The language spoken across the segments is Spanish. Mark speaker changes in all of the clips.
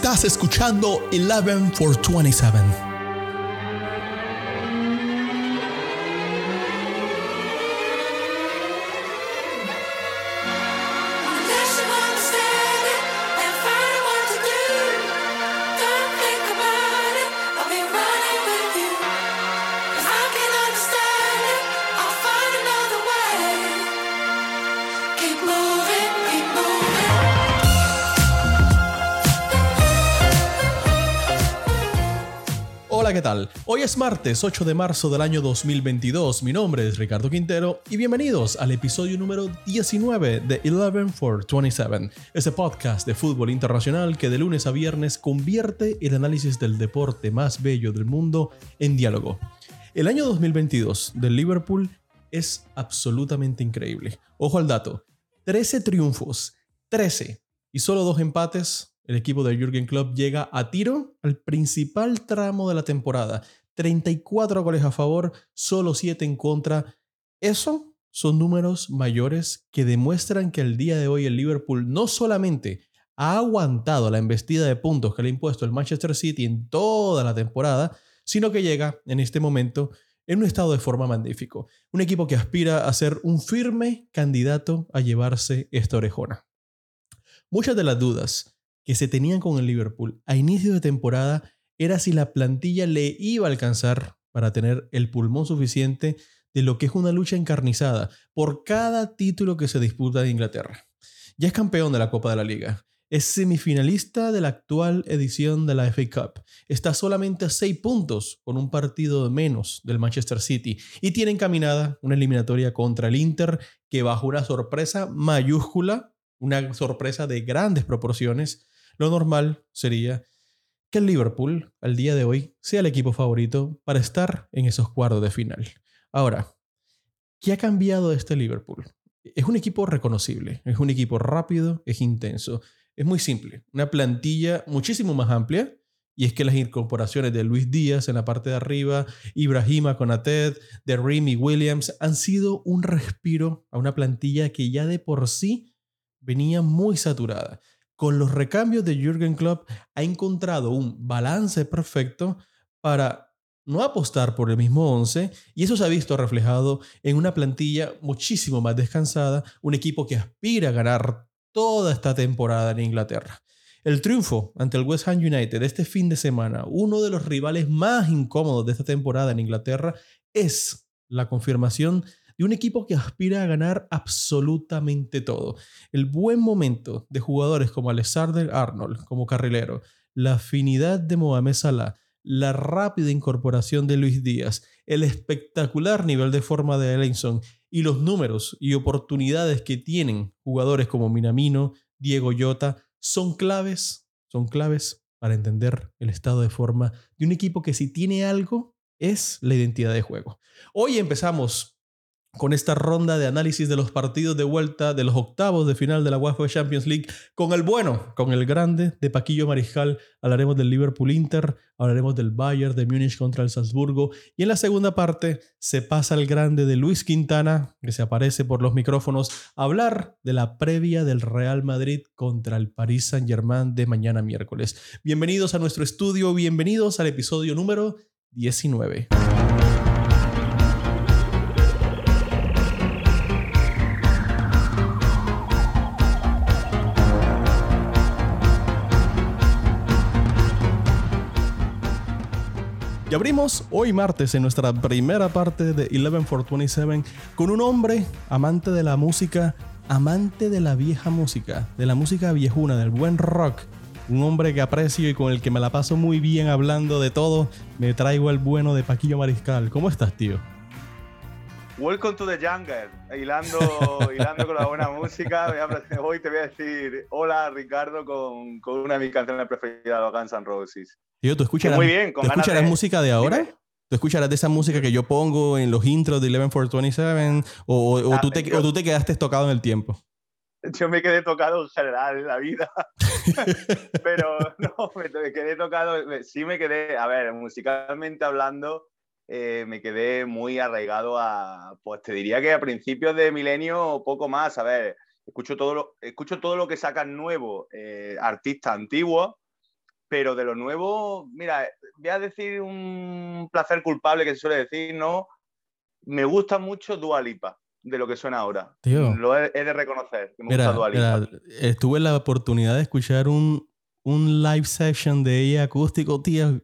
Speaker 1: Estás escuchando 11 for 27. Hola, ¿qué tal? Hoy es martes 8 de marzo del año 2022. Mi nombre es Ricardo Quintero y bienvenidos al episodio número 19 de 11 for 27, ese podcast de fútbol internacional que de lunes a viernes convierte el análisis del deporte más bello del mundo en diálogo. El año 2022 del Liverpool es absolutamente increíble. Ojo al dato: 13 triunfos, 13 y solo dos empates el equipo de Jürgen Klopp llega a tiro al principal tramo de la temporada. 34 goles a favor, solo 7 en contra. Eso son números mayores que demuestran que el día de hoy el Liverpool no solamente ha aguantado la embestida de puntos que le ha impuesto el Manchester City en toda la temporada, sino que llega en este momento en un estado de forma magnífico. Un equipo que aspira a ser un firme candidato a llevarse esta orejona. Muchas de las dudas que se tenían con el Liverpool a inicio de temporada era si la plantilla le iba a alcanzar para tener el pulmón suficiente de lo que es una lucha encarnizada por cada título que se disputa en Inglaterra. Ya es campeón de la Copa de la Liga, es semifinalista de la actual edición de la FA Cup, está solamente a 6 puntos con un partido de menos del Manchester City y tiene encaminada una eliminatoria contra el Inter que bajo una sorpresa mayúscula, una sorpresa de grandes proporciones, lo normal sería que el Liverpool al día de hoy sea el equipo favorito para estar en esos cuartos de final. Ahora, ¿qué ha cambiado este Liverpool? Es un equipo reconocible, es un equipo rápido, es intenso, es muy simple, una plantilla muchísimo más amplia y es que las incorporaciones de Luis Díaz en la parte de arriba, Ibrahima Konaté, de Remy Williams han sido un respiro a una plantilla que ya de por sí venía muy saturada con los recambios de Jürgen Klopp ha encontrado un balance perfecto para no apostar por el mismo 11 y eso se ha visto reflejado en una plantilla muchísimo más descansada, un equipo que aspira a ganar toda esta temporada en Inglaterra. El triunfo ante el West Ham United este fin de semana, uno de los rivales más incómodos de esta temporada en Inglaterra, es la confirmación de un equipo que aspira a ganar absolutamente todo. El buen momento de jugadores como Alexander Arnold como carrilero, la afinidad de Mohamed Salah, la rápida incorporación de Luis Díaz, el espectacular nivel de forma de Ellison y los números y oportunidades que tienen jugadores como Minamino, Diego Llota, son claves, son claves para entender el estado de forma de un equipo que si tiene algo es la identidad de juego. Hoy empezamos con esta ronda de análisis de los partidos de vuelta de los octavos de final de la UEFA Champions League con el bueno, con el grande de Paquillo Mariscal. Hablaremos del Liverpool Inter, hablaremos del Bayern de Múnich contra el Salzburgo y en la segunda parte se pasa al grande de Luis Quintana, que se aparece por los micrófonos, a hablar de la previa del Real Madrid contra el Paris Saint-Germain de mañana miércoles. Bienvenidos a nuestro estudio, bienvenidos al episodio número 19. Y abrimos hoy martes en nuestra primera parte de 11 for 27 con un hombre amante de la música, amante de la vieja música, de la música viejuna, del buen rock. Un hombre que aprecio y con el que me la paso muy bien hablando de todo. Me traigo el bueno de Paquillo Mariscal. ¿Cómo estás, tío?
Speaker 2: Welcome to the jungle. Hilando, hilando con la buena música. Hoy te voy a decir hola Ricardo con, con una de mis canciones preferidas, los Guns N' Roses.
Speaker 1: Tío, ¿tú escucharás,
Speaker 2: muy bien, con
Speaker 1: ¿tú
Speaker 2: ganas
Speaker 1: escucharás
Speaker 2: de-
Speaker 1: música de ahora?
Speaker 2: Dime.
Speaker 1: ¿Tú escucharás de esa música que yo pongo en los intros de 11 for 27? ¿O, o- o
Speaker 2: Ah,
Speaker 1: tú te,
Speaker 2: yo-
Speaker 1: o tú te quedaste tocado en el tiempo?
Speaker 2: Yo me quedé tocado en general en la vida. Pero no, me quedé tocado. Sí me quedé, a ver, musicalmente hablando, eh, me quedé muy arraigado a, pues te diría que a principios de milenio poco más. A ver, escucho todo lo, escucho todo lo que sacan nuevo, eh, artistas antiguos, pero de lo nuevo, mira, voy a decir un placer culpable que se suele decir, ¿no? Me gusta mucho Dua Lipa, de lo que suena ahora.
Speaker 1: Tío.
Speaker 2: Lo he, he de reconocer, que me
Speaker 1: Mira,
Speaker 2: gusta Dua Lipa.
Speaker 1: mira, estuve en la oportunidad de escuchar un, un live session de ella acústico, tío.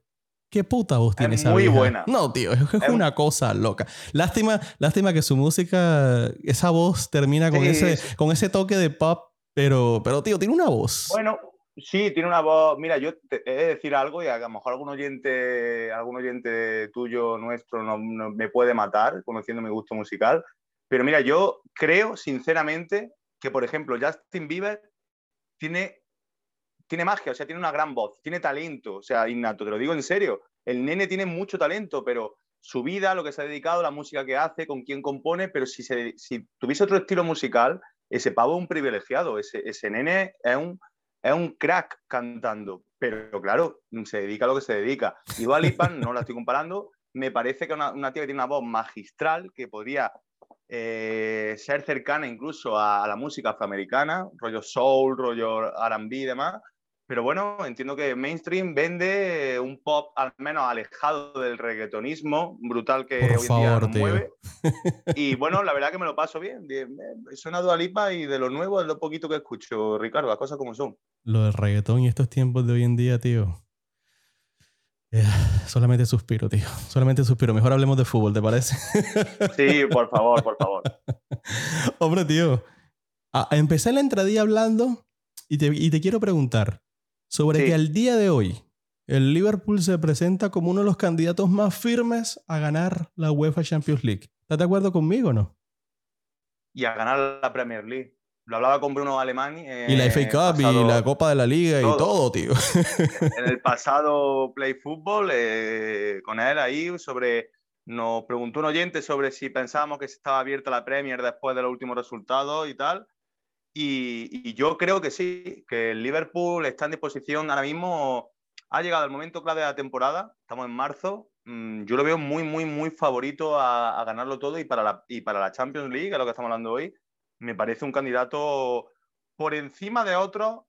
Speaker 1: ¿Qué puta voz tiene esa
Speaker 2: muy
Speaker 1: vieja?
Speaker 2: buena.
Speaker 1: No, tío, es, es
Speaker 2: Es-
Speaker 1: una cosa loca. Lástima, lástima que su música, esa voz termina con,
Speaker 2: Sí,
Speaker 1: ese,
Speaker 2: sí.
Speaker 1: con ese toque de pop, pero, pero tío, tiene una voz.
Speaker 2: Bueno, sí, tiene una voz. Mira, yo te he de decir algo y a lo mejor algún oyente, algún oyente tuyo, nuestro, no, no- me puede matar conociendo mi gusto musical. Pero mira, yo creo sinceramente que, por ejemplo, Justin Bieber tiene, tiene magia, o sea, tiene una gran voz, tiene talento, o sea, innato, te lo digo en serio. El nene tiene mucho talento, pero su vida, lo que se ha dedicado, la música que hace, con quién compone, pero si, se, si tuviese otro estilo musical, ese pavo es un privilegiado, ese, ese nene es un, es un crack cantando, pero claro, se dedica a lo que se dedica. Y Dua Lipa, no la estoy comparando, me parece que una, una tía que tiene una voz magistral que podría eh, ser cercana incluso a, a la música afroamericana, rollo soul, rollo R&B y demás. Pero bueno, entiendo que mainstream vende un pop al menos alejado del reggaetonismo brutal que
Speaker 1: Por
Speaker 2: hoy en día
Speaker 1: favor,
Speaker 2: nos
Speaker 1: tío.
Speaker 2: mueve. Y bueno, la verdad que me lo paso bien. bien. Suena Dua Lipa y de lo nuevo es lo poquito que escucho, Ricardo, las cosas como son.
Speaker 1: Lo del reggaetón y estos tiempos de hoy en día, tío. Eh, solamente suspiro, tío. Solamente suspiro. Mejor hablemos de fútbol, ¿te parece?
Speaker 2: Sí, por favor, por favor.
Speaker 1: Hombre, tío. empecé la entradilla hablando y te, y te quiero preguntar sobre
Speaker 2: Sí.
Speaker 1: que al día de hoy el Liverpool se presenta como uno de los candidatos más firmes a ganar la UEFA Champions League. ¿Estás de acuerdo conmigo o no?
Speaker 2: Y a ganar la Premier League. Lo hablaba con Bruno Alemán.
Speaker 1: Y la
Speaker 2: eh,
Speaker 1: FA Cup
Speaker 2: pasado-
Speaker 1: y la Copa de la Liga y
Speaker 2: todo.
Speaker 1: todo, tío.
Speaker 2: en el pasado Play Football eh, con él ahí sobre nos preguntó un oyente sobre si pensábamos que se estaba abierta la Premier después de los últimos resultados y tal y, y yo creo que sí que el Liverpool está en disposición ahora mismo ha llegado el momento clave de la temporada estamos en marzo mm, yo lo veo muy muy muy favorito a, a ganarlo todo y para la y para la Champions League a lo que estamos hablando hoy me parece un candidato por encima de otros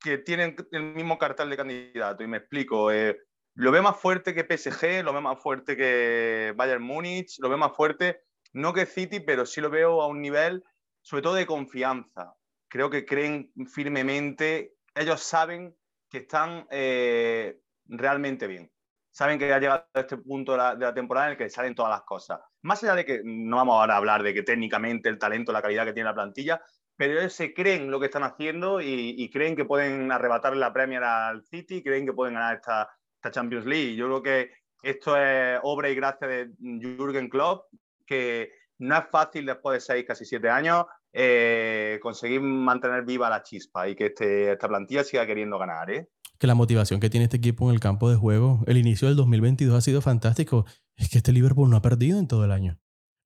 Speaker 2: que tienen el mismo cartel de candidato. Y me explico. eh, lo veo más fuerte que PSG, lo veo más fuerte que Bayern Múnich, lo veo más fuerte, no que City, pero sí lo veo a un nivel, sobre todo de confianza. Creo que creen firmemente, ellos saben que están eh, realmente bien. Saben que ha llegado a este punto de la, temporada en el que salen todas las cosas. Más allá de que no vamos ahora a hablar de que técnicamente el talento, la calidad que tiene la plantilla, pero ellos se creen lo que están haciendo y, creen que pueden arrebatarle la Premier al City, creen que pueden ganar esta, esta Champions League. Yo creo que esto es obra y gracia de Jürgen Klopp, que no es fácil después de seis, casi siete años, eh, conseguir mantener viva la chispa y que este, esta plantilla siga queriendo ganar. ¿eh?
Speaker 1: que la motivación que tiene este equipo en el campo de juego, el inicio del 2022 ha sido fantástico. Es que este Liverpool no ha perdido en todo el año.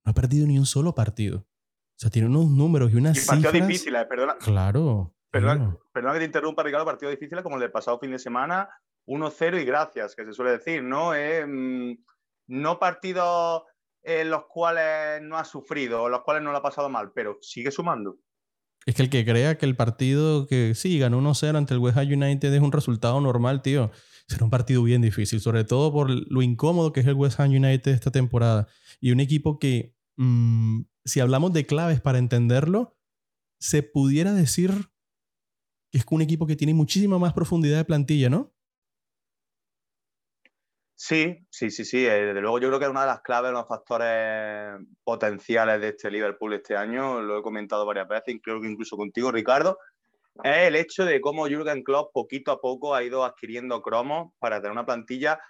Speaker 1: No ha perdido ni un solo partido. O sea, tiene unos números y unas
Speaker 2: Y partidos
Speaker 1: cifras.
Speaker 2: difíciles, perdona,
Speaker 1: Claro.
Speaker 2: Perdona, perdona que te interrumpa, Ricardo, partidos difíciles como el del pasado fin de semana, 1-0 y gracias, que se suele decir, ¿no? Eh, mm, no partidos los cuales no ha sufrido, los cuales no lo ha pasado mal, pero sigue sumando.
Speaker 1: Es que el que crea que el partido que sí ganó 1-0 ante el West Ham United es un resultado normal, tío, será un partido bien difícil, sobre todo por lo incómodo que es el West Ham United esta temporada. Y un equipo que, mm, si hablamos de claves para entenderlo, se pudiera decir que es un equipo que tiene muchísima más profundidad de plantilla, ¿no?
Speaker 2: Sí, sí, sí, sí. eh, Desde luego yo creo que es una de las claves, los factores potenciales de este Liverpool este año, lo he comentado varias veces, creo que incluso contigo, Ricardo, es el hecho de cómo Jürgen Klopp poquito a poco ha ido adquiriendo cromos para tener una plantilla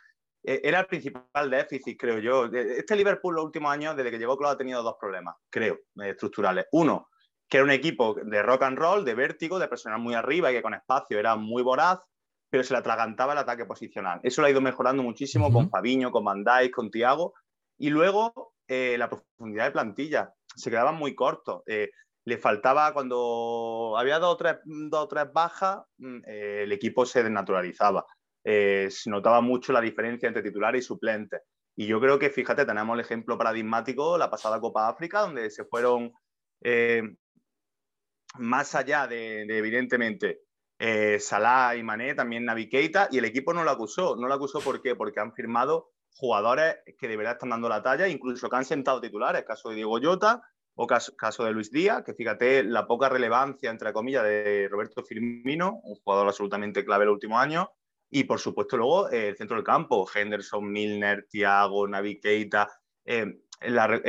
Speaker 2: eh, era el principal déficit, creo yo. De- Este Liverpool los últimos años, desde que llegó Klopp, ha tenido dos problemas, creo, eh, estructurales. Uno, que era un equipo de rock and roll, de vértigo, de presionar muy arriba y que con espacio era muy voraz, pero se le atragantaba el ataque posicional. Eso lo ha ido mejorando muchísimo con Fabiño, con Dijk, con Thiago. Y luego eh, la profundidad de plantilla. Se quedaban muy cortos. Eh, le faltaba cuando había dos o tres, dos o tres bajas, mm, eh, el equipo se desnaturalizaba. Se notaba mucho la diferencia entre titulares y suplentes. Y yo creo que, fíjate, tenemos el ejemplo paradigmático, la pasada Copa África, donde se fueron más allá de, de, evidentemente, eh, Salah y Mané, también Navi Keita, y el equipo no lo acusó. No lo acusó ¿por qué? porque han firmado jugadores que de verdad están dando la talla, incluso que han sentado titulares, caso de Diego Llota o caso, caso de Luis Díaz, que fíjate la poca relevancia, entre comillas, de Roberto Firmino, un jugador absolutamente clave en los últimos años, y por supuesto luego eh, el centro del campo, Henderson, Milner, Thiago, Navi Keita, eh, la,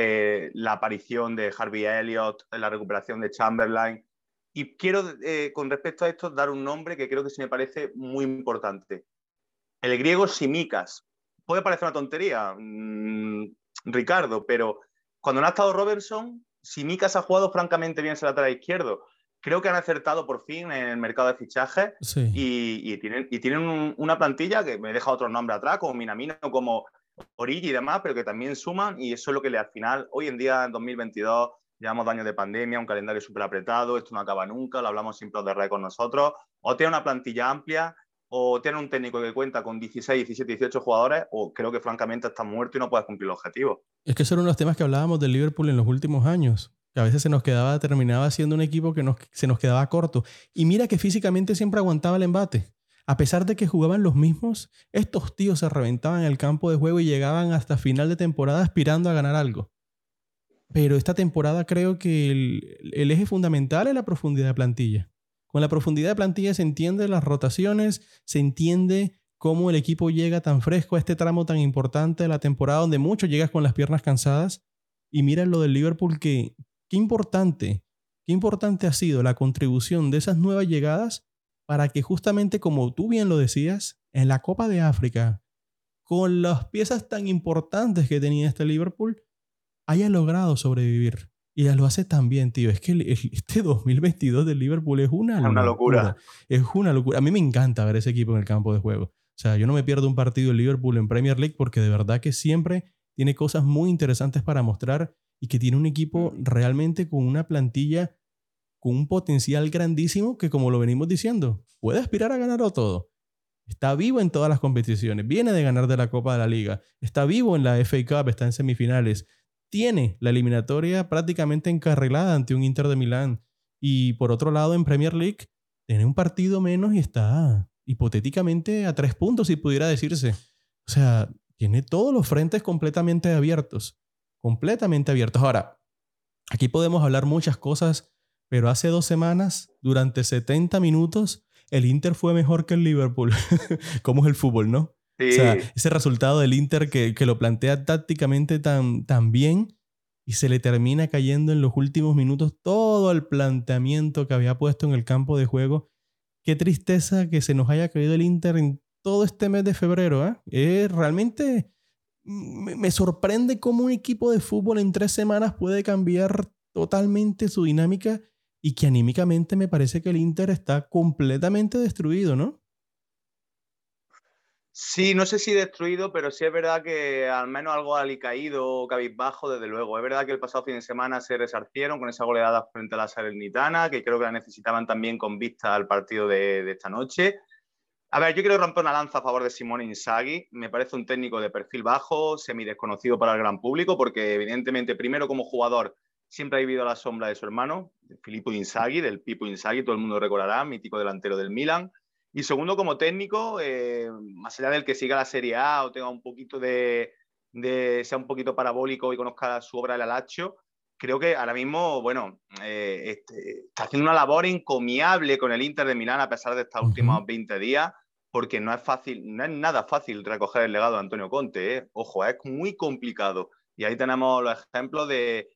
Speaker 2: la, aparición de Harvey Elliott, la recuperación de Chamberlain. Y quiero, eh, con respecto a esto, dar un nombre que creo que se me parece muy importante. El griego Simicas. Puede parecer una tontería, mmm, Ricardo, pero cuando no ha estado Robertson, Simicas ha jugado francamente bien ese lateral izquierdo. Creo que han acertado por fin en el mercado de fichajes
Speaker 1: sí.
Speaker 2: y, y, tienen, y tienen un, una plantilla que me deja otros nombres atrás, como Minamino, como Origi y demás, pero que también suman y eso es lo que le al final, hoy en día, en 2022, llevamos años de pandemia, un calendario súper apretado, esto no acaba nunca, lo hablamos siempre de red con nosotros, o tiene una plantilla amplia, o tiene un técnico que cuenta con 16, 17, 18 jugadores, o creo que francamente está muerto y no puedes cumplir el objetivo.
Speaker 1: Es que eso era uno de los temas que hablábamos del Liverpool en los últimos años, que a veces se nos quedaba, terminaba siendo un equipo que nos, se nos quedaba corto. Y mira que físicamente siempre aguantaba el embate. A pesar de que jugaban los mismos, estos tíos se reventaban en el campo de juego y llegaban hasta final de temporada aspirando a ganar algo. Pero esta temporada creo que el, eje fundamental es la profundidad de plantilla. Con la profundidad de plantilla se entiende las rotaciones, se entiende cómo el equipo llega tan fresco a este tramo tan importante de la temporada donde mucho llegas con las piernas cansadas. Y mira lo del Liverpool que qué importante, qué importante ha sido la contribución de esas nuevas llegadas para que justamente como tú bien lo decías, en la Copa de África, con las piezas tan importantes que tenía este Liverpool, haya logrado sobrevivir. Y ya lo hace tan bien, tío. Es que este 2022 del Liverpool es una,
Speaker 2: es una locura.
Speaker 1: locura. Es una locura. A mí me encanta ver ese equipo en el campo de juego. O sea, yo no me pierdo un partido del Liverpool en Premier League porque de verdad que siempre tiene cosas muy interesantes para mostrar y que tiene un equipo realmente con una plantilla con un potencial grandísimo que, como lo venimos diciendo, puede aspirar a ganarlo todo. Está vivo en todas las competiciones, viene de ganar de la Copa de la Liga, está vivo en la FA Cup, está en semifinales, tiene la eliminatoria prácticamente encarrilada ante un Inter de Milán. Y por otro lado, en Premier League, tiene un partido menos y está hipotéticamente a tres puntos, si pudiera decirse. O sea, tiene todos los frentes completamente abiertos. Completamente abiertos. Ahora, aquí podemos hablar muchas cosas, pero hace dos semanas, durante 70 minutos, el Inter fue mejor que el Liverpool. ¿Cómo es el fútbol, no?
Speaker 2: Sí.
Speaker 1: O sea, ese resultado del Inter que, que, lo plantea tácticamente tan, tan bien y se le termina cayendo en los últimos minutos todo el planteamiento que había puesto en el campo de juego. Qué tristeza que se nos haya caído el Inter en todo este mes de febrero. ¿eh? Eh, realmente me sorprende cómo un equipo de fútbol en tres semanas puede cambiar totalmente su dinámica y que anímicamente me parece que el Inter está completamente destruido, ¿no?
Speaker 2: Sí, no sé si destruido, pero sí es verdad que al menos algo alicaído, cabizbajo, desde luego. Es verdad que el pasado fin de semana se resarcieron con esa goleada frente a la Salernitana, que creo que la necesitaban también con vista al partido de, de esta noche. A ver, yo quiero romper una lanza a favor de Simone Inzaghi. Me parece un técnico de perfil bajo, semi desconocido para el gran público, porque evidentemente, primero como jugador, siempre ha vivido a la sombra de su hermano, Filippo Inzaghi, del Pipo Inzaghi, todo el mundo recordará, mítico delantero del Milan. Y segundo, como técnico, eh, más allá del que siga la Serie A o tenga un poquito de, de, sea un poquito parabólico y conozca su obra del Alacho, creo que ahora mismo, bueno, eh, este, está haciendo una labor encomiable con el Inter de Milán a pesar de estos últimos 20 días, porque no es fácil, no es nada fácil recoger el legado de Antonio Conte, ¿eh? ojo, es muy complicado. Y ahí tenemos los ejemplos de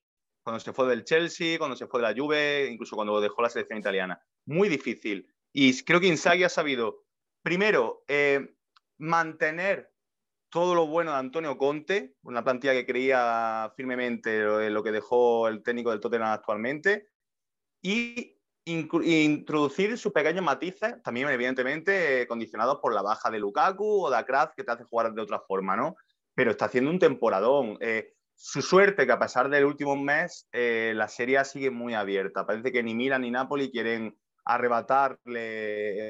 Speaker 2: cuando se fue del Chelsea, cuando se fue de la Juve, incluso cuando dejó la selección italiana. Muy difícil. Y creo que Inzaghi ha sabido, primero, eh, mantener todo lo bueno de Antonio Conte, una plantilla que creía firmemente en lo que dejó el técnico del Tottenham actualmente, y introducir sus pequeños matices, también evidentemente condicionados por la baja de Lukaku o de Akraz, que te hace jugar de otra forma, ¿no? Pero está haciendo un temporadón. Eh, su suerte que a pesar del último mes, eh, la serie sigue muy abierta. Parece que ni Milan ni Napoli quieren arrebatarle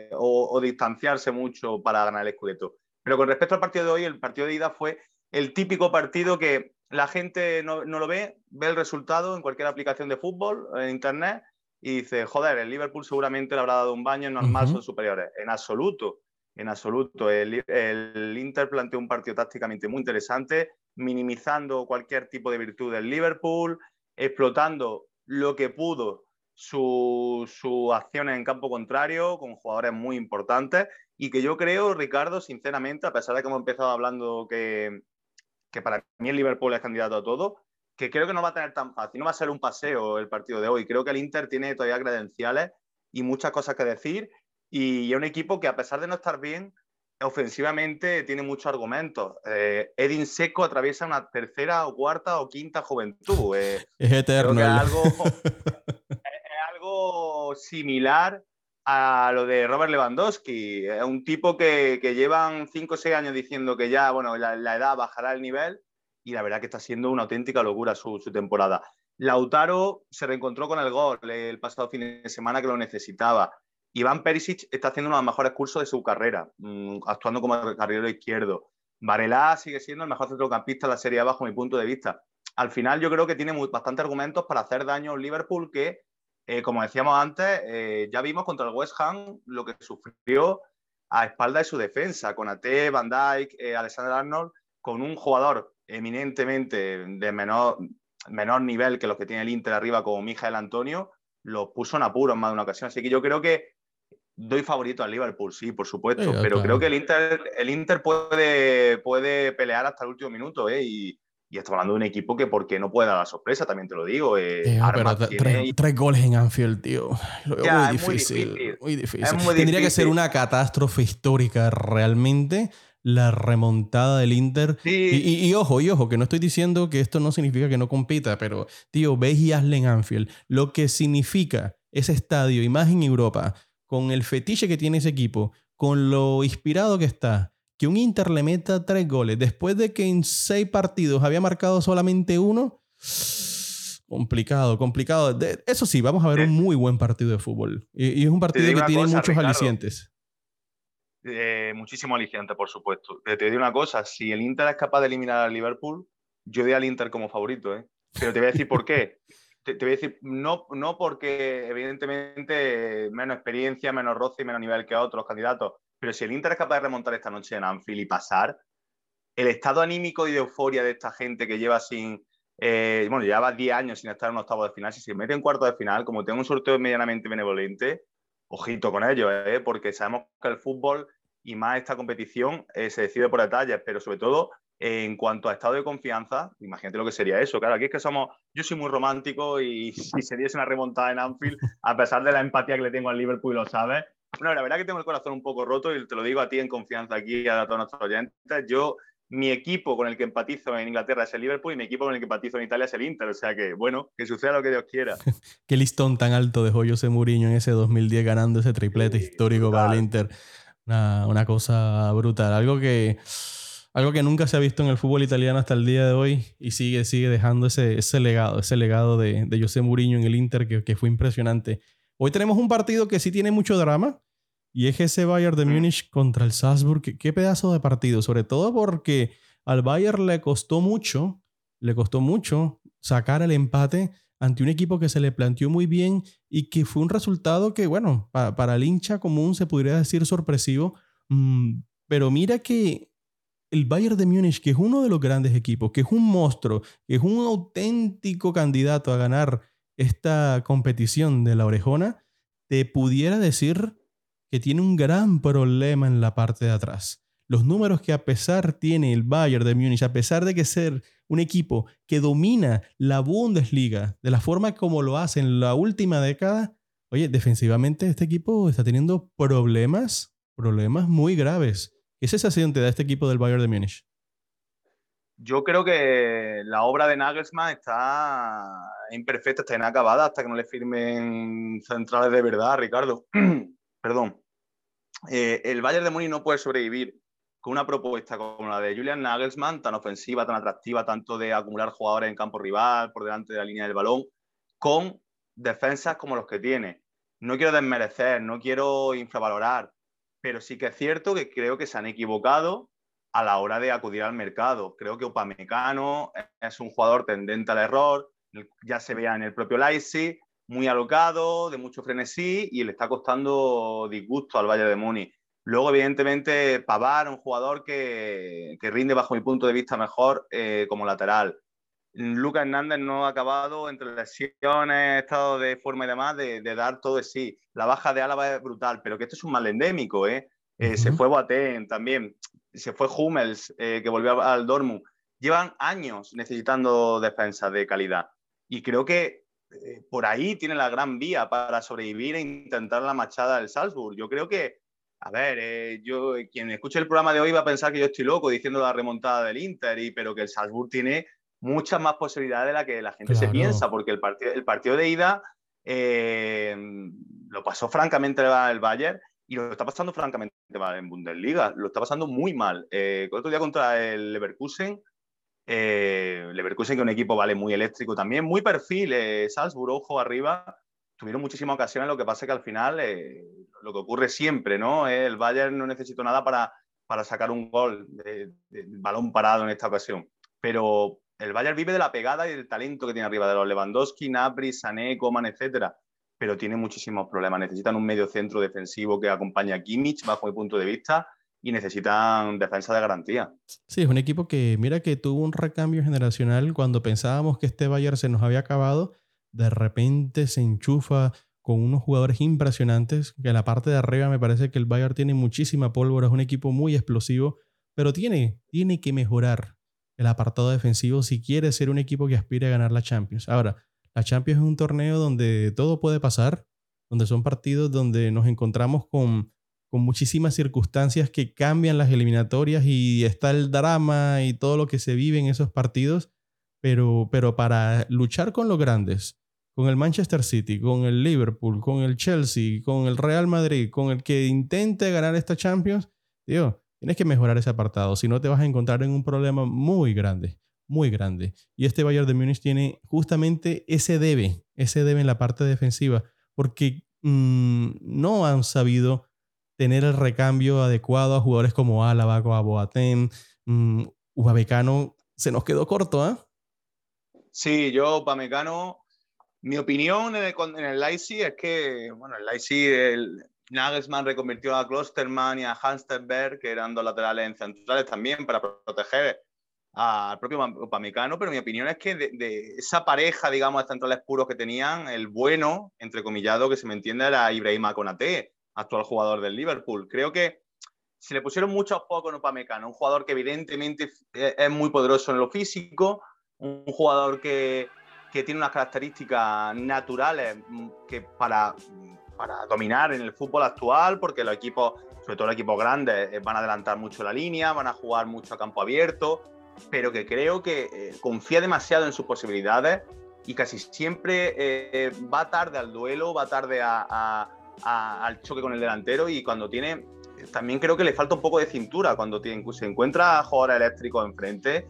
Speaker 2: eh, o, o distanciarse mucho para ganar el Scudetto. Pero con respecto al partido de hoy, el partido de ida fue el típico partido que la gente no, no lo ve, ve el resultado en cualquier aplicación de fútbol, en internet, y dice, joder, el Liverpool seguramente le habrá dado un baño, normal,
Speaker 1: Ujú.
Speaker 2: son superiores. En absoluto, en absoluto. El, el Inter planteó un partido tácticamente muy interesante, minimizando cualquier tipo de virtud del Liverpool, explotando lo que pudo sus su acciones en campo contrario con jugadores muy importantes y que yo creo, Ricardo, sinceramente, a pesar de que hemos empezado hablando que, que para mí el Liverpool es candidato a todo, que creo que no va a tener tan fácil, no va a ser un paseo el partido de hoy. Creo que el Inter tiene todavía credenciales y muchas cosas que decir y es un equipo que a pesar de no estar bien, ofensivamente tiene muchos argumentos. Eh, Edin Seco atraviesa una tercera o cuarta o quinta juventud. Eh,
Speaker 1: Es
Speaker 2: creo
Speaker 1: eterno.
Speaker 2: que es
Speaker 1: el-
Speaker 2: algo, algo similar a lo de Robert Lewandowski. Es un tipo que, que llevan 5 o 6 años diciendo que ya, bueno, la, la edad bajará el nivel y la verdad que está siendo una auténtica locura su, temporada. Lautaro se reencontró con el gol el pasado fin de semana que lo necesitaba. Iván Perisic está haciendo uno de los mejores cursos de su carrera, mm, actuando como carrilero izquierdo. Varela sigue siendo el mejor centrocampista de la Serie A bajo mi punto de vista. Al final yo creo que tiene bastantes argumentos para hacer daño a Liverpool que, eh, como decíamos antes, eh, ya vimos contra el West Ham lo que sufrió a espalda de su defensa, con AT, Van Dijk, eh, Alexander Arnold, con un jugador eminentemente de menor, menor nivel que los que tiene el Inter arriba, como Mijael Antonio, los puso en apuro en más de una ocasión. Así que yo creo que doy favorito al Liverpool, sí, por supuesto,
Speaker 1: Sí,
Speaker 2: pero
Speaker 1: claro.
Speaker 2: creo que el Inter, el Inter puede, puede pelear hasta el último minuto, ¿eh? Y, y estamos hablando de un equipo que porque no puede dar la sorpresa, también te lo digo. eh,
Speaker 1: Tío, pero
Speaker 2: tiene
Speaker 1: tres, goles en Anfield, tío. Lo veo
Speaker 2: Ya,
Speaker 1: muy,
Speaker 2: es muy
Speaker 1: difícil, muy difícil.
Speaker 2: Muy
Speaker 1: Tendría que ser una catástrofe histórica realmente la remontada del Inter.
Speaker 2: Sí.
Speaker 1: Y, y- y ojo, y ojo, que no estoy diciendo que esto no significa que no compita, pero, tío, ves y hazle en Anfield. Lo que significa ese estadio y más en Europa, con el fetiche que tiene ese equipo, con lo inspirado que está, que un Inter le meta tres goles después de que en seis partidos había marcado solamente uno. Complicado, complicado. De- eso sí, vamos a ver un muy buen partido de fútbol. Y, y es un partido que tiene
Speaker 2: cosa,
Speaker 1: muchos
Speaker 2: Ricardo.
Speaker 1: alicientes.
Speaker 2: Eh, muchísimo aliciente, por supuesto. Te, te digo una cosa, si el Inter es capaz de eliminar al Liverpool, yo doy al Inter como favorito, ¿eh? Pero te voy a decir por qué. Te, te voy a decir, no, no porque evidentemente menos experiencia, menos roce y menos nivel que otros candidatos, pero si el Inter es capaz de remontar esta noche en Anfield y pasar, el estado anímico y de euforia de esta gente que lleva sin, eh, bueno, lleva 10 años sin estar en un octavo de final, si se mete en cuarto de final, como tengo un sorteo medianamente benevolente, ojito con ellos, ¿eh? porque sabemos que el fútbol y más esta competición eh, se decide por detalles, pero sobre todo en cuanto a estado de confianza, imagínate lo que sería eso. Claro, aquí es que somos, yo soy muy romántico y si se diese una remontada en Anfield, a pesar de la empatía que le tengo al Liverpool, lo sabes. Bueno, la verdad que tengo el corazón un poco roto y te lo digo a ti en confianza aquí, a todos nuestros oyentes. Yo, mi equipo con el que empatizo en Inglaterra es el Liverpool y mi equipo con el que empatizo en Italia es el Inter. O sea que, bueno, que suceda lo que Dios quiera.
Speaker 1: Qué listón tan alto dejó José Mourinho en ese 2010 ganando ese triplete
Speaker 2: Sí,
Speaker 1: histórico para el. Inter. Una, una cosa brutal. Algo que, algo que nunca se ha visto en el fútbol italiano hasta el día de hoy y sigue, sigue dejando ese, ese legado, ese legado de, de José Mourinho en el Inter que, que fue impresionante. Hoy tenemos un partido que sí tiene mucho drama y es ese Bayern de
Speaker 2: Mm.
Speaker 1: Múnich contra el Salzburg. Qué, qué pedazo de partido, sobre todo porque al Bayern le costó mucho, le costó mucho sacar el empate ante un equipo que se le planteó muy bien y que fue un resultado que, bueno, pa- para el hincha común se podría decir sorpresivo. Mm, pero mira que el Bayern de Múnich, que es uno de los grandes equipos, que es un monstruo, que es un auténtico candidato a ganar esta competición de la orejona, te pudiera decir que tiene un gran problema en la parte de atrás. Los números que a pesar tiene el Bayern de Múnich, a pesar de que ser un equipo que domina la Bundesliga de la forma como lo hace en la última década, oye, defensivamente este equipo está teniendo problemas, problemas muy graves. ¿Qué sensación te da este equipo del Bayern de Múnich?
Speaker 2: Yo creo que la obra de Nagelsmann está imperfecta, está inacabada hasta que no le firmen centrales de verdad, Ricardo. Perdón. Eh, el Bayern de Múnich no puede sobrevivir con una propuesta como la de Julian Nagelsmann, tan ofensiva, tan atractiva, tanto de acumular jugadores en campo rival, por delante de la línea del balón, con defensas como los que tiene. No quiero desmerecer, no quiero infravalorar, pero sí que es cierto que creo que se han equivocado a la hora de acudir al mercado. Creo que Upamecano es un jugador tendente al error, ya se veía en el propio Leipzig, muy alocado, de mucho frenesí y le está costando disgusto al Valle de Muni. Luego, evidentemente, Pavar, un jugador que, que, rinde bajo mi punto de vista mejor eh, como lateral. Lucas Hernández no ha acabado entre lesiones, estado de forma y demás de, de, dar todo de sí. La baja de Álava es brutal, pero que esto es un mal endémico. ¿eh? Eh, uh -huh. Se fue Boateng también, se fue Hummels, eh, que volvió al Dortmund. Llevan años necesitando defensa de calidad. Y creo que eh, por ahí tiene la gran vía para sobrevivir e intentar la machada del Salzburg. Yo creo que, a ver, eh, yo, quien escuche el programa de hoy va a pensar que yo estoy loco diciendo la remontada del Inter, y, pero que el Salzburg tiene muchas más posibilidades de la que la gente claro. se piensa, porque el partido, el partido de ida lo pasó francamente el Bayern y lo está pasando francamente mal en Bundesliga, lo está pasando muy mal. Eh, el otro día contra el Leverkusen, eh, Leverkusen que es un equipo vale muy eléctrico también, muy perfil, eh, Salzburg, ojo arriba, tuvieron muchísimas ocasiones, lo que pasa es que al final eh, lo que ocurre siempre, ¿no? el Bayern no necesitó nada para, para sacar un gol de, de, balón parado en esta ocasión, pero el Bayern vive de la pegada y del talento que tiene arriba de los Lewandowski, Nabri, Sané, Coman, etcétera. Pero tiene muchísimos problemas. Necesitan un medio centro defensivo que acompañe a Kimmich, bajo mi punto de vista, y necesitan defensa de garantía.
Speaker 1: Sí, es un equipo que, mira, que tuvo un recambio generacional cuando pensábamos que este Bayern se nos había acabado. De repente se enchufa con unos jugadores impresionantes. Que en la parte de arriba me parece que el Bayern tiene muchísima pólvora, es un equipo muy explosivo, pero tiene, tiene que mejorar el apartado defensivo si quiere ser un equipo que aspire a ganar la Champions. Ahora, la Champions es un torneo donde todo puede pasar, donde son partidos donde nos encontramos con, con muchísimas circunstancias que cambian las eliminatorias y está el drama y todo lo que se vive en esos partidos, pero, pero para luchar con los grandes, con el Manchester City, con el Liverpool, con el Chelsea, con el Real Madrid, con el que intente ganar esta Champions, tío, Tienes que mejorar ese apartado, si no te vas a encontrar en un problema muy grande, muy grande. Y este Bayern de Múnich tiene justamente ese debe, ese debe en la parte defensiva, porque mmm, no han sabido tener el recambio adecuado a jugadores como Álava, como Boateng, mmm, Upamecano se nos quedó corto, ¿ah? ¿eh?
Speaker 2: Sí, yo Upamecano, mi opinión en el, en Leipzig es que, bueno, el Leipzig, el, Nagelsmann reconvirtió a Klosterman y a Hanstenberg, que eran dos laterales en centrales también, para proteger al propio Upamecano, pero mi opinión es que de, de, esa pareja, digamos, de centrales puros que tenían, el bueno, entrecomillado, que se me entiende, era Ibrahima Konate, actual jugador del Liverpool. Creo que se le pusieron muchos pocos en Upamecano, un jugador que evidentemente es muy poderoso en lo físico, un jugador que, que tiene unas características naturales que para para dominar en el fútbol actual, porque los equipos, sobre todo los equipos grandes, eh, van a adelantar mucho la línea, van a jugar mucho a campo abierto, pero que creo que eh, confía demasiado en sus posibilidades y casi siempre eh, va tarde al duelo, va tarde a, a, a, al choque con el delantero y cuando tiene, también creo que le falta un poco de cintura, cuando tiene, se encuentra a jugadores eléctricos enfrente,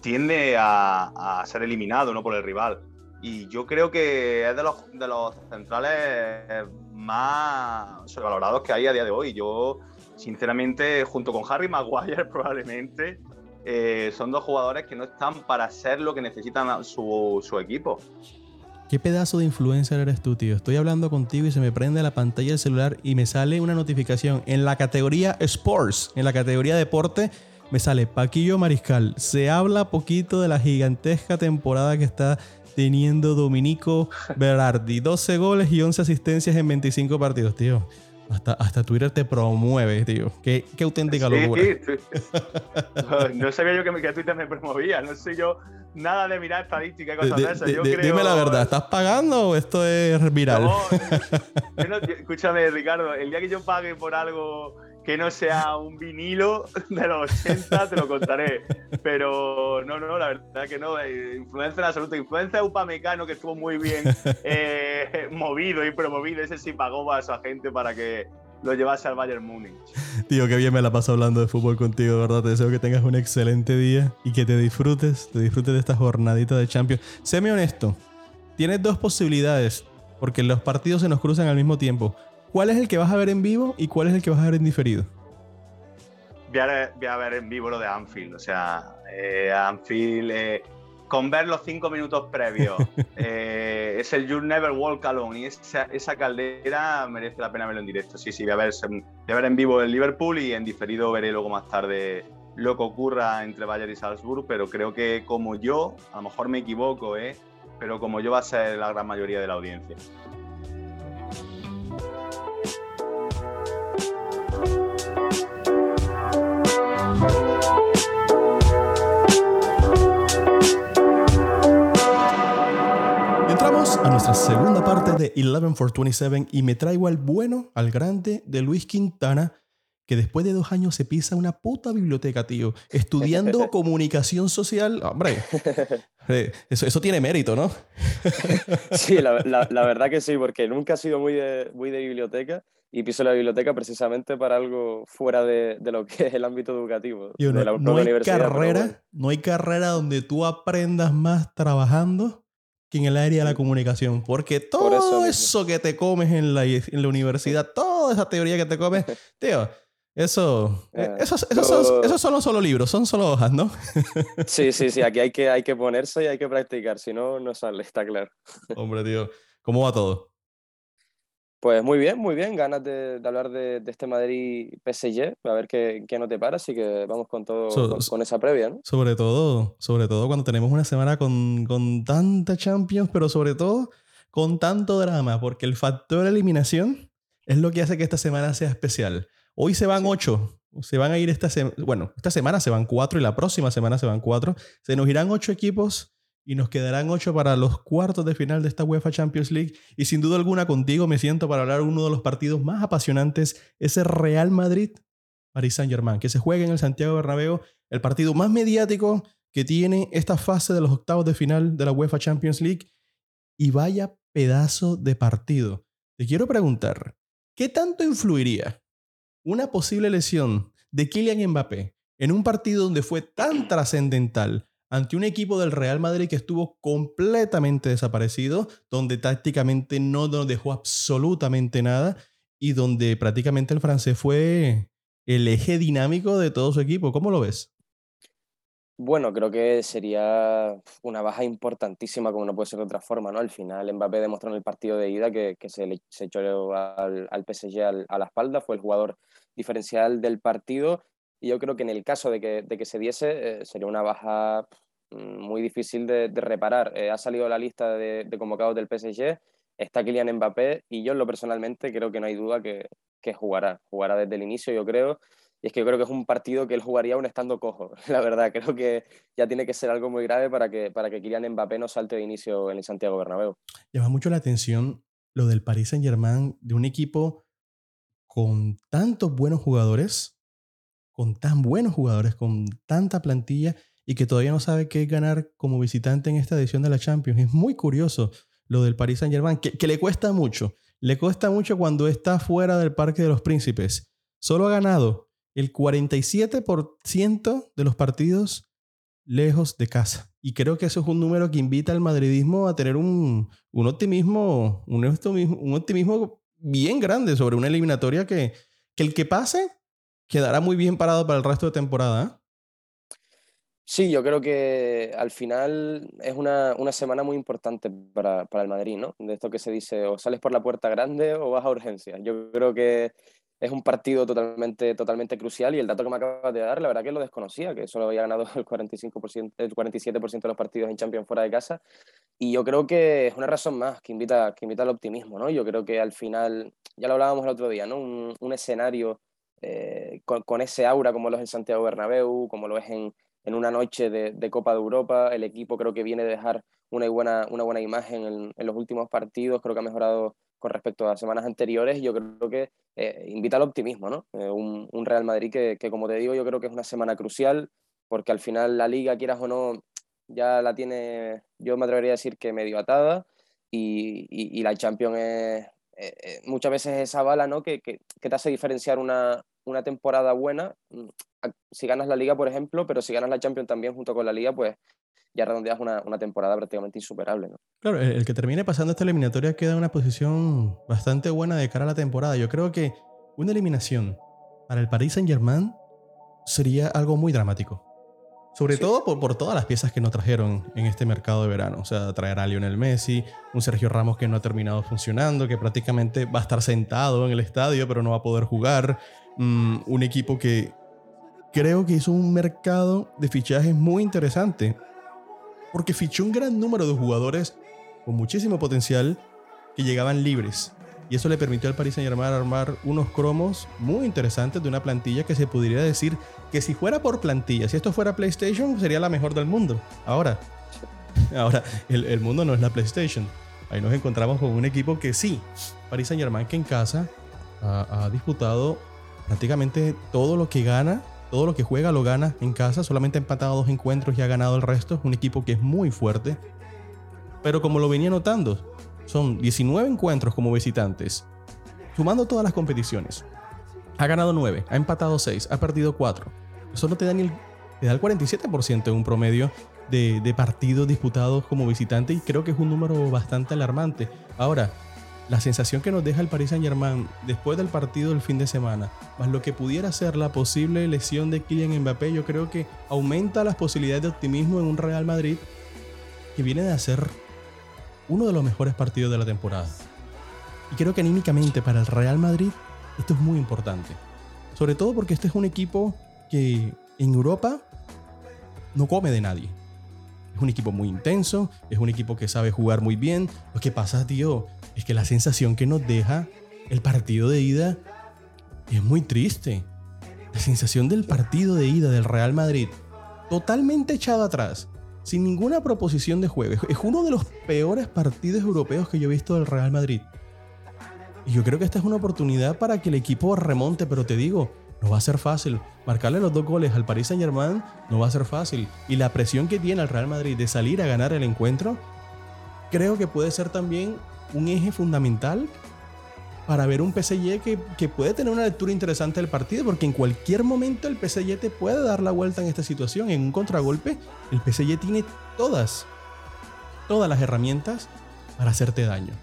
Speaker 2: tiende a, ser eliminado ¿no? por el rival. Y yo creo que es de los, de los centrales más sobrevalorados que hay a día de hoy. Yo, sinceramente, junto con Harry Maguire, probablemente, eh, son dos jugadores que no están para ser lo que necesitan su, su, equipo.
Speaker 1: ¿Qué pedazo de influencer eres tú, tío? Estoy hablando contigo y se me prende la pantalla del celular y me sale una notificación en la categoría Sports, en la categoría Deporte. Me sale Paquillo Mariscal. Se habla poquito de la gigantesca temporada que está teniendo Dominico Berardi. 12 goles y 11 asistencias en 25 partidos, tío. Hasta, hasta Twitter te promueve, tío. Qué, qué auténtica sí, locura.
Speaker 2: Sí. No sabía yo que, que, Twitter me promovía. No sé yo nada de mirar estadística y cosas de, de esas. Yo
Speaker 1: de,
Speaker 2: creo...
Speaker 1: Dime la verdad, ¿estás pagando o esto es viral?
Speaker 2: No, no, escúchame, Ricardo. El día que yo pague por algo que no sea un vinilo de los 80, te lo contaré. Pero no, no, la verdad que no. eh, Influencia en absoluto. Influencia de Upamecano, que estuvo muy bien eh, movido y promovido. Ese sí pagó a su agente para que lo llevase al Bayern Múnich.
Speaker 1: Tío, qué bien me la paso hablando de fútbol contigo, de ¿verdad? Te deseo que tengas un excelente día y que te disfrutes, te disfrutes de esta jornadita de Champions. Séme honesto, tienes dos posibilidades, porque los partidos se nos cruzan al mismo tiempo. ¿Cuál es el que vas a ver en vivo y cuál es el que vas a ver en diferido?
Speaker 2: Voy a, ver- voy a ver en vivo lo de Anfield. O sea, eh, Anfield, eh, con ver los cinco minutos previos, eh, es el You'll Never Walk Alone. Y esa, esa caldera merece la pena verlo en directo. Sí, sí, voy a, ver, voy a ver en vivo el Liverpool y en diferido veré luego más tarde lo que ocurra entre Bayern y Salzburg. Pero creo que como yo, a lo mejor me equivoco, ¿eh? pero como yo va a ser la gran mayoría de la audiencia.
Speaker 1: Nuestra segunda parte de 11 for 27 y me traigo al bueno, al grande de Luis Quintana, que después de dos años se pisa una puta biblioteca, tío, estudiando comunicación social. Hombre, eh, eso, eso tiene mérito, ¿no?
Speaker 3: Sí, la, la- la verdad que sí, porque nunca he sido muy de, muy de biblioteca y piso la biblioteca precisamente para algo fuera de, de lo que es el ámbito educativo. De la
Speaker 1: no hay carrera,
Speaker 3: bueno.
Speaker 1: no hay carrera donde tú aprendas más trabajando que en el área de la comunicación. Porque todo
Speaker 3: eso
Speaker 1: que te comes en la, en la universidad, toda esa teoría que te comes, tío, eso, eh,
Speaker 3: Eh,
Speaker 1: esos, esos son, esos son solo libros, son solo hojas, ¿no?
Speaker 3: Sí, sí, sí, aquí hay que, hay que ponerse y hay que practicar, si no, no sale, está claro.
Speaker 1: Hombre, tío, ¿cómo va todo?
Speaker 3: Pues muy bien, muy bien, ganas de, de hablar de, de este Madrid PSG, a ver qué, qué no te para, así que vamos con todo,
Speaker 1: So-
Speaker 3: con, con esa previa, ¿no?
Speaker 1: Sobre todo, sobre todo cuando tenemos una semana con, con tanta Champions, pero sobre todo con tanto drama, porque el factor eliminación es lo que hace que esta semana sea especial. Hoy se van
Speaker 3: Sí.
Speaker 1: ocho, se van a ir esta semana, bueno, esta semana se van cuatro y la próxima semana se van cuatro. Se nos irán ocho equipos y nos quedarán ocho para los cuartos de final de esta UEFA Champions League. Y sin duda alguna contigo me siento para hablar uno de los partidos más apasionantes, ese Real Madrid Paris Saint Germain, que se juega en el Santiago Bernabéu, el partido más mediático que tiene esta fase de los octavos de final de la UEFA Champions League. Y vaya pedazo de partido. Te quiero preguntar, ¿qué tanto influiría una posible lesión de Kylian Mbappé en un partido donde fue tan trascendental ante un equipo del Real Madrid que estuvo completamente desaparecido, donde tácticamente no nos dejó absolutamente nada y donde prácticamente el francés fue el eje dinámico de todo su equipo? ¿Cómo lo ves?
Speaker 3: Bueno, creo que sería una baja importantísima, como no puede ser de otra forma, ¿no? Al final Mbappé demostró en el partido de ida que, se, le, echó al, al PSG al- a la espalda, fue el jugador diferencial del partido y yo creo que en el caso de que, de que se diese eh, sería una baja mm, muy difícil de, de reparar. Eh, ha salido la lista de, de convocados del PSG, está Kylian Mbappé y yo lo personalmente creo que no hay duda que, que jugará, jugará desde el inicio, yo creo. Y es que yo creo que es un partido que él jugaría aún estando cojo, la verdad. Creo que ya tiene que ser algo muy grave para que, para que Kylian Mbappé no salte de inicio en el Santiago Bernabéu.
Speaker 1: Llama mucho la atención lo del Paris Saint Germain, de un equipo con tantos buenos jugadores, con tan buenos jugadores, con tanta plantilla y que todavía no sabe qué ganar como visitante en esta edición de la Champions. Es muy curioso lo del Paris Saint Germain, que, que le cuesta mucho. Le cuesta mucho cuando está fuera del Parque de los Príncipes. Solo ha ganado el 47% de los partidos lejos de casa. Y creo que eso es un número que invita al madridismo a tener un, un optimismo, un optimismo, un optimismo bien grande sobre una eliminatoria que, que el que pase quedará muy bien parado para el resto de temporada. ¿eh?
Speaker 3: Sí, yo creo que al final es una, una semana muy importante para, para el Madrid, ¿no? De esto que se dice, o sales por la puerta grande o vas a urgencias. Yo creo que es un partido totalmente, totalmente crucial y el dato que me acabas de dar, la verdad que lo desconocía, que solo había ganado el, 45%, el 47% de los partidos en Champions fuera de casa. Y yo creo que es una razón más que invita, que invita al optimismo, ¿no? Yo creo que al final, ya lo hablábamos el otro día, ¿no? Un, un escenario eh, con, con ese aura como lo es en Santiago Bernabéu, como lo es en, en una noche de, de, Copa de Europa. El equipo creo que viene de dejar una buena, una buena imagen en, en, los últimos partidos, creo que ha mejorado con respecto a semanas anteriores, yo creo que eh, invita al optimismo, ¿no? Eh, un, un Real Madrid que, que, como te digo, yo creo que es una semana crucial, porque al final la liga, quieras o no, ya la tiene, yo me atrevería a decir que medio atada, y, y, y la Champions es, eh, eh, muchas veces esa bala ¿no? que, que, que te hace diferenciar una, una, temporada buena. mm, Si ganas la liga, por ejemplo, pero si ganas la Champions también junto con la liga, pues ya redondeas una, una temporada prácticamente insuperable. ¿no?
Speaker 1: Claro, el, que termine pasando esta eliminatoria queda en una posición bastante buena de cara a la temporada. Yo creo que una eliminación para el Paris Saint Germain sería algo muy dramático. Sobre sí. todo por, por, todas las piezas que nos trajeron en este mercado de verano. O sea, traer a Lionel Messi, un Sergio Ramos que no ha terminado funcionando, que prácticamente va a estar sentado en el estadio, pero no va a poder jugar. Mm, un equipo que creo que hizo un mercado de fichajes muy interesante. Porque fichó un gran número de jugadores con muchísimo potencial que llegaban libres. Y eso le permitió al Paris Saint Germain armar unos cromos muy interesantes de una plantilla que se podría decir que si fuera por plantilla, si esto fuera PlayStation, sería la mejor del mundo. Ahora, ahora el, mundo no es la PlayStation. Ahí nos encontramos con un equipo que sí, Paris Saint Germain que en casa ha disputado prácticamente todo lo que gana, todo lo que juega lo gana en casa. Solamente ha empatado dos encuentros y ha ganado el resto. Es un equipo que es muy fuerte. Pero como lo venía notando, son 19 encuentros como visitantes, sumando todas las competiciones. Ha ganado 9, ha empatado 6, ha perdido 4. Eso no te da ni el, te da el 47% en un promedio de, de, partidos disputados como visitante y creo que es un número bastante alarmante. Ahora, la sensación que nos deja el Paris Saint Germain después del partido del fin de semana, más lo que pudiera ser la posible lesión de Kylian Mbappé, yo creo que aumenta las posibilidades de optimismo en un Real Madrid que viene de hacer uno de los mejores partidos de la temporada. Y creo que anímicamente para el Real Madrid esto es muy importante. Sobre todo porque este es un equipo que en Europa no come de nadie. Es un equipo muy intenso, es un equipo que sabe jugar muy bien. Lo que pasa, tío, es que la sensación que nos deja el partido de ida es muy triste. La sensación del partido de ida del Real Madrid, totalmente echado atrás, sin ninguna proposición de juego. Es uno de los peores partidos europeos que yo he visto del Real Madrid. Y yo creo que esta es una oportunidad para que el equipo remonte, pero te digo, no va a ser fácil. Marcarle los dos goles al Paris Saint Germain no va a ser fácil. Y la presión que tiene el Real Madrid de salir a ganar el encuentro, creo que puede ser también un eje fundamental para ver un PSG que, que, puede tener una lectura interesante del partido, porque en cualquier momento el PSG te puede dar la vuelta en esta situación. En un contragolpe, el PSG tiene todas, todas las herramientas para hacerte daño.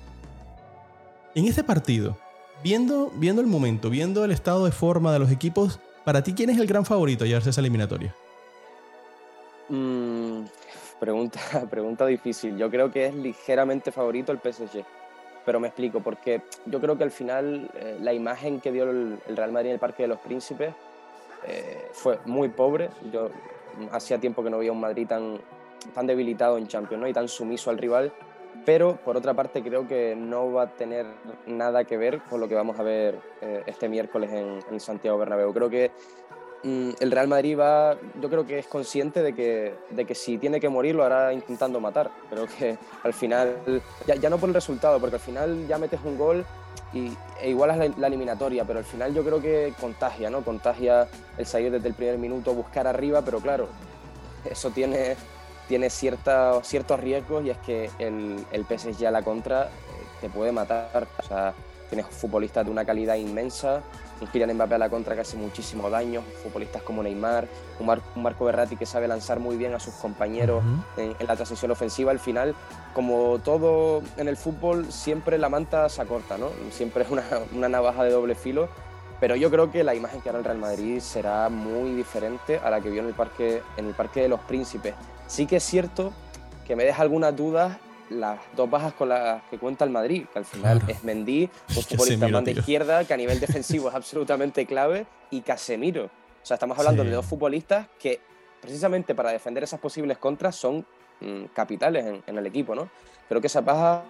Speaker 1: En este partido, viendo, viendo el momento, viendo el estado de forma de los equipos, para ti, ¿quién es el gran favorito a llevarse esa eliminatoria?
Speaker 3: Mm, pregunta, pregunta difícil. Yo creo que es ligeramente favorito el PSG pero me explico, porque yo creo que al final eh, la imagen que dio el, el, Real Madrid en el Parque de los Príncipes eh, fue muy pobre. Yo hacía tiempo que no veía un Madrid tan, tan debilitado en Champions ¿no? y tan sumiso al rival, pero por otra parte creo que no va a tener nada que ver con lo que vamos a ver eh, este miércoles en, en Santiago Bernabéu. Creo que el Real Madrid va, yo creo que es consciente de que, de que si tiene que morir lo hará intentando matar, pero que al final, ya, no por el resultado, porque al final ya metes un gol y, e igualas la, la, eliminatoria, pero al final yo creo que contagia, ¿no? Contagia el salir desde el primer minuto, buscar arriba, pero claro, eso tiene, tiene cierta, ciertos riesgos y es que el, el PSG a la contra eh, te puede matar, o sea, tienes futbolistas de una calidad inmensa, un Kylian Mbappé a la contra que hace muchísimo daño, futbolistas como Neymar, un, Mar un Marco Berratti que sabe lanzar muy bien a sus compañeros uh -huh. en, en, la transición ofensiva. Al final, como todo en el fútbol, siempre la manta se acorta, ¿no? Siempre es una, una navaja de doble filo. Pero yo creo que la imagen que hará el Real Madrid será muy diferente a la que vio en el Parque, en el parque de los Príncipes. Sí que es cierto que me deja algunas dudas las dos bajas con las que cuenta el Madrid, que al final claro. es Mendy, un futbolista más de izquierda, que a nivel defensivo es absolutamente clave, y Casemiro. O sea, estamos hablando sí. de dos futbolistas que precisamente para defender esas posibles contras son mmm, capitales en, en, el equipo, ¿no? Creo que esas bajas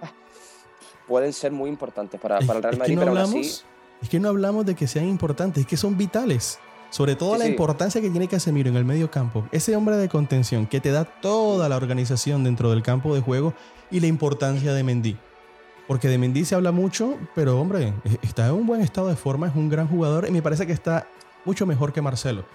Speaker 3: pueden ser muy importantes para, para el Real Madrid,
Speaker 1: es que
Speaker 3: no pero
Speaker 1: hablamos, así... Es que no hablamos de que sean importantes, es que son vitales. Sobre todo sí, la sí. importancia que tiene Casemiro en el medio campo. Ese hombre de contención que te da toda la organización dentro del campo de juego y la importancia de Mendy. Porque de Mendy se habla mucho, pero hombre, está en un buen estado de forma, es un gran jugador y me parece que está mucho mejor que Marcelo.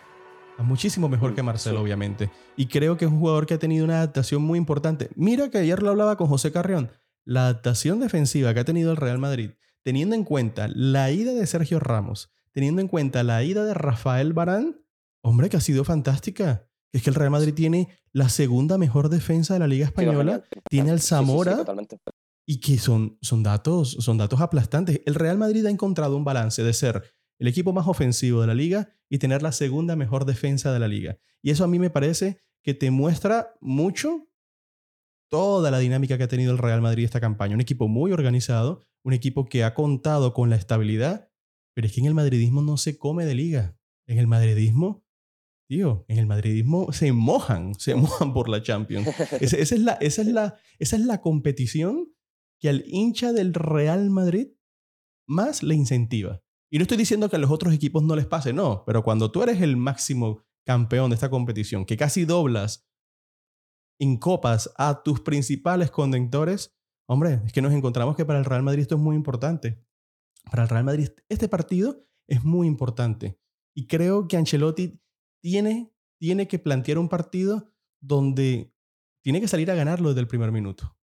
Speaker 1: Está Muchísimo mejor que Marcelo,
Speaker 3: sí.
Speaker 1: obviamente. Y creo que es un jugador que ha tenido una adaptación muy importante. Mira que ayer lo hablaba con José Carrión. La adaptación defensiva que ha tenido el Real Madrid, teniendo en cuenta la ida de Sergio Ramos, teniendo en cuenta la ida de Rafael Barán, hombre, que ha sido fantástica. Es que el Real Madrid tiene la segunda mejor defensa de la Liga Española. tiene al
Speaker 3: sí,
Speaker 1: Zamora. Y que son, son, datos, son datos aplastantes. El Real Madrid ha encontrado un balance de ser el equipo más ofensivo de la liga y tener la segunda mejor defensa de la liga. Y eso a mí me parece que te muestra mucho toda la dinámica que ha tenido el Real Madrid esta campaña. Un equipo muy organizado, un equipo que ha contado con la estabilidad, pero es que en el madridismo no se come de liga. En el madridismo, tío, en el madridismo se mojan, se mojan por la Champions. Esa, esa es la, esa, es la, esa es la competición que al hincha del Real Madrid más le incentiva. Y no estoy diciendo que a los otros equipos no les pase, no, pero cuando tú eres el máximo campeón de esta competición, que casi doblas en copas a tus principales contendores, hombre, es que nos encontramos que para el Real Madrid esto es muy importante. Para el Real Madrid este partido es muy importante. Y creo que Ancelotti tiene, tiene que plantear un partido donde tiene que salir a ganarlo desde el primer minuto.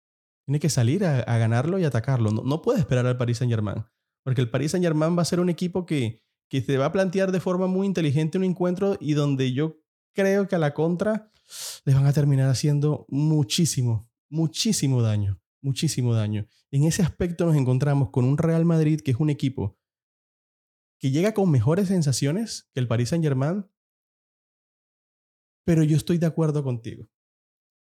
Speaker 1: Tiene que salir a, ganarlo y atacarlo. No, no puede esperar al Paris Saint-Germain. Porque el Paris Saint-Germain va a ser un equipo que, que se va a plantear de forma muy inteligente un encuentro y donde yo creo que a la contra les van a terminar haciendo muchísimo, muchísimo daño. Muchísimo daño. En ese aspecto nos encontramos con un Real Madrid que es un equipo que llega con mejores sensaciones que el Paris Saint-Germain, pero yo estoy de acuerdo contigo.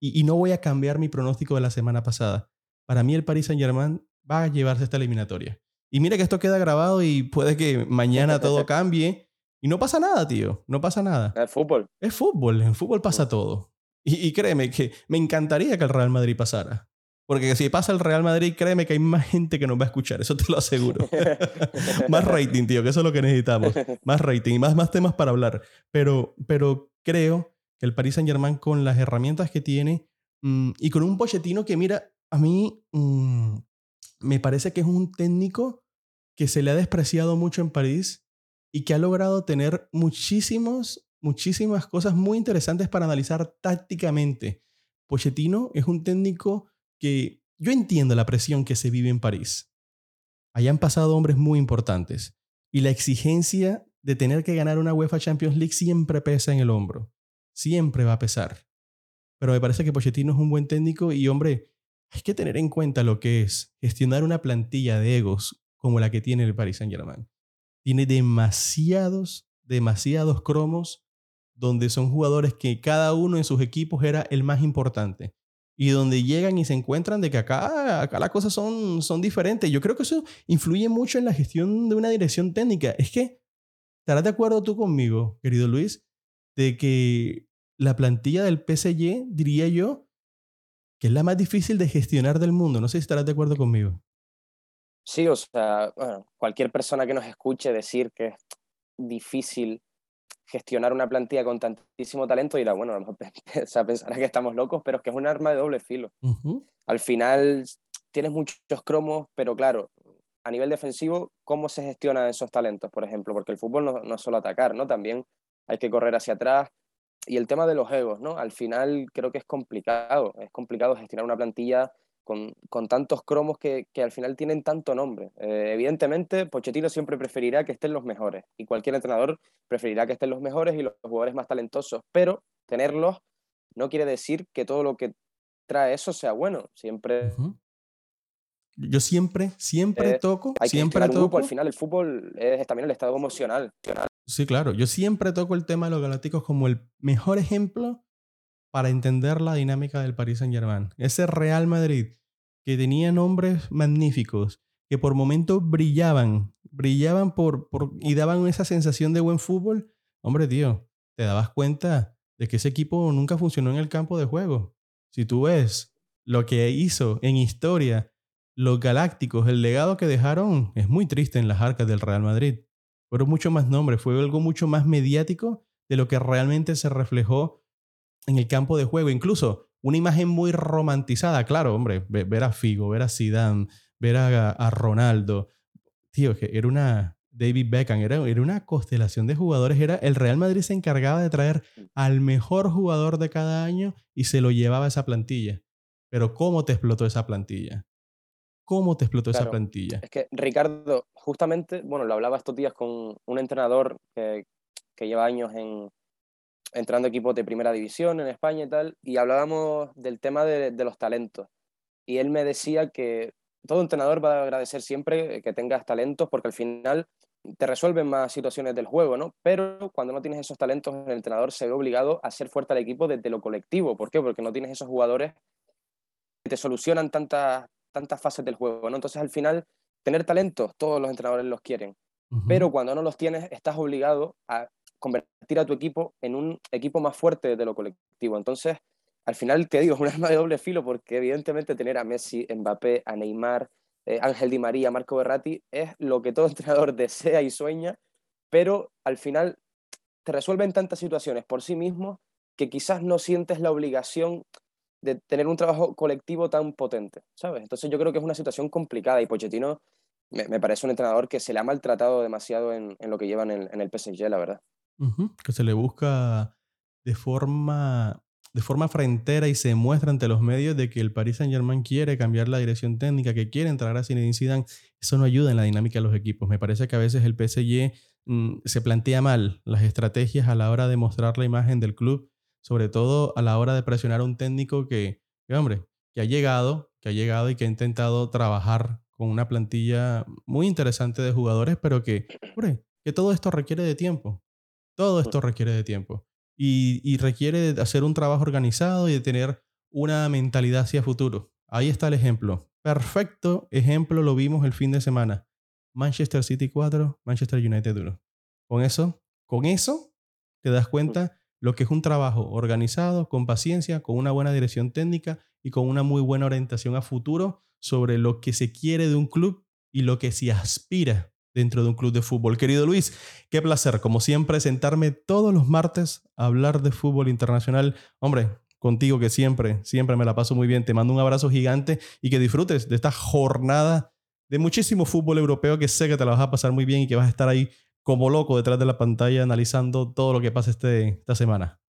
Speaker 1: Y, y no voy a cambiar mi pronóstico de la semana pasada. Para mí el Paris Saint-Germain va a llevarse esta eliminatoria. Y mira que esto queda grabado y puede que mañana todo cambie. Y no pasa nada, tío. No pasa nada.
Speaker 3: El fútbol.
Speaker 1: Es fútbol. En fútbol pasa todo. Y, y créeme que me encantaría que el Real Madrid pasara. Porque si pasa el Real Madrid, créeme que hay más gente que nos va a escuchar. Eso te lo aseguro. más rating, tío, que eso es lo que necesitamos. Más rating y más, más temas para hablar. Pero, pero creo el Paris Saint-Germain, con las herramientas que tiene mm, y con un Pochettino que, mira, a mí mm, me parece que es un técnico que se le ha despreciado mucho en París y que ha logrado tener muchísimos, muchísimas cosas muy interesantes para analizar tácticamente. Pochettino es un técnico que yo entiendo la presión que se vive en París. Allá han pasado hombres muy importantes y la exigencia de tener que ganar una UEFA Champions League siempre pesa en el hombro. Siempre va a pesar. Pero me parece que Pochettino es un buen técnico y, hombre, hay que tener en cuenta lo que es gestionar una plantilla de egos como la que tiene el Paris Saint-Germain. Tiene demasiados, demasiados cromos donde son jugadores que cada uno en sus equipos era el más importante y donde llegan y se encuentran de que acá, acá las cosas son, son diferentes. Yo creo que eso influye mucho en la gestión de una dirección técnica. Es que, ¿estarás de acuerdo tú conmigo, querido Luis, de que la plantilla del PSG, diría yo, que es la más difícil de gestionar del mundo? No sé si estarás de acuerdo conmigo.
Speaker 3: Sí, o sea, bueno, cualquier persona que nos escuche decir que es difícil gestionar una plantilla con tantísimo talento dirá, bueno, a lo mejor pensará que estamos locos, pero es que es un arma de doble filo. Al final tienes muchos cromos, pero claro, a nivel defensivo, ¿cómo se gestionan esos talentos, por ejemplo? Porque el fútbol no, no es solo atacar, ¿no? También hay que correr hacia atrás. Y el tema de los egos, ¿no? Al final creo que es complicado, es complicado gestionar una plantilla con, con tantos cromos que, que, al final tienen tanto nombre. Eh, evidentemente, Pochettino siempre preferirá que estén los mejores y cualquier entrenador preferirá que estén los mejores y los jugadores más talentosos, pero tenerlos no quiere decir que todo lo que trae eso sea bueno. Siempre.
Speaker 1: Yo siempre, siempre
Speaker 3: Eh,
Speaker 1: toco,
Speaker 3: hay
Speaker 1: siempre
Speaker 3: grupo.
Speaker 1: toco.
Speaker 3: Al final el fútbol es también el estado emocional.
Speaker 1: Sí, claro. Yo siempre toco el tema de los galácticos como el mejor ejemplo para entender la dinámica del Paris Saint-Germain. Ese Real Madrid que tenía nombres magníficos, que por momentos brillaban, brillaban por, y daban esa sensación de buen fútbol. Hombre, tío, te dabas cuenta de que ese equipo nunca funcionó en el campo de juego. Si tú ves lo que hizo en historia los galácticos, el legado que dejaron es muy triste en las arcas del Real Madrid fueron mucho más nombres, fue algo mucho más mediático de lo que realmente se reflejó en el campo de juego. Incluso una imagen muy romantizada, claro, hombre, ve- ver a Figo, ver a Zidane, ver a, a Ronaldo. Tío, que era una David Beckham, era, era una constelación de jugadores. Era, el Real Madrid se encargaba de traer al mejor jugador de cada año y se lo llevaba a esa plantilla. Pero ¿cómo te explotó esa plantilla? ¿Cómo te explotó esa
Speaker 3: Claro.
Speaker 1: plantilla?
Speaker 3: Es que Ricardo, justamente, bueno, lo hablaba estos días con un entrenador que, que lleva años en, entrando equipos de primera división en España y tal, y hablábamos del tema de, de los talentos. Y él me decía que todo entrenador va a agradecer siempre que tengas talentos porque al final te resuelven más situaciones del juego, ¿no? Pero cuando no tienes esos talentos, el entrenador se ve obligado a ser fuerte al equipo desde lo colectivo. ¿Por qué? Porque no tienes esos jugadores que te solucionan tantas, tantas fases del juego, ¿no? Entonces al final, tener talentos, todos los entrenadores los quieren pero cuando no los tienes, estás obligado a convertir a tu equipo en un equipo más fuerte de lo colectivo. Entonces, al final te digo, es un arma de doble filo porque evidentemente tener a Messi, Mbappé, a Neymar, eh, Ángel Di María, Marco Berratti es lo que todo entrenador desea y sueña, pero al final te resuelven tantas situaciones por sí mismos que quizás no sientes la obligación de tener un trabajo colectivo tan potente, ¿sabes? Entonces yo creo que es una situación complicada y Pochettino me, me parece un entrenador que se le ha maltratado demasiado en, en lo que llevan en, en el PSG, la verdad.
Speaker 1: Que se le busca de forma, de forma frentera y se muestra ante los medios de que el Paris Saint-Germain quiere cambiar la dirección técnica, que quiere entrar a Zinedine Zidane. Eso no ayuda en la dinámica de los equipos. Me parece que a veces el PSG mm, se plantea mal las estrategias a la hora de mostrar la imagen del club, sobre todo a la hora de presionar a un técnico que, que, hombre, que ha llegado, que ha llegado y que ha intentado trabajar con una plantilla muy interesante de jugadores, pero que, hombre, que todo esto requiere de tiempo. Todo esto requiere de tiempo. Y, y requiere de hacer un trabajo organizado y de tener una mentalidad hacia futuro. Ahí está el ejemplo. Perfecto ejemplo lo vimos el fin de semana. Manchester City 4, Manchester United 1. Con eso, con eso te das cuenta lo que es un trabajo organizado, con paciencia, con una buena dirección técnica y con una muy buena orientación a futuro sobre lo que se quiere de un club y lo que se aspira dentro de un club de fútbol. Querido Luis, qué placer, como siempre, sentarme todos los martes a hablar de fútbol internacional. Hombre, contigo que siempre, siempre me la paso muy bien. Te mando un abrazo gigante y que disfrutes de esta jornada de muchísimo fútbol europeo que sé que te la vas a pasar muy bien y que vas a estar ahí como loco detrás de la pantalla analizando todo lo que pasa este, esta semana.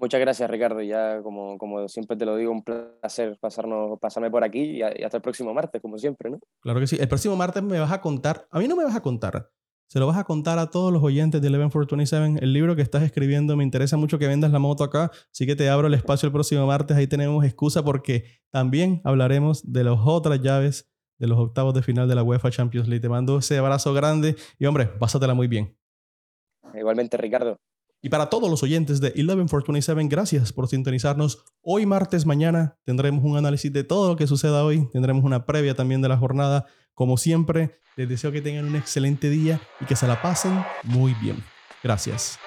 Speaker 3: Muchas gracias, Ricardo. Ya, como, como siempre te lo digo, un placer pasarnos, pasarme por aquí y, y hasta el próximo martes, como siempre, ¿no?
Speaker 1: Claro que sí. El próximo martes me vas a contar, a mí no me vas a contar, se lo vas a contar a todos los oyentes de 11-427. El libro que estás escribiendo, me interesa mucho que vendas la moto acá, así que te abro el espacio el próximo martes. Ahí tenemos excusa porque también hablaremos de las otras llaves de los octavos de final de la UEFA Champions League. Te mando ese abrazo grande y hombre, pásatela muy bien.
Speaker 3: Igualmente, Ricardo.
Speaker 1: Y para todos los oyentes de 11-427, gracias por sintonizarnos. Hoy martes, mañana, tendremos un análisis de todo lo que suceda hoy. Tendremos una previa también de la jornada. Como siempre, les deseo que tengan un excelente día y que se la pasen muy bien. Gracias.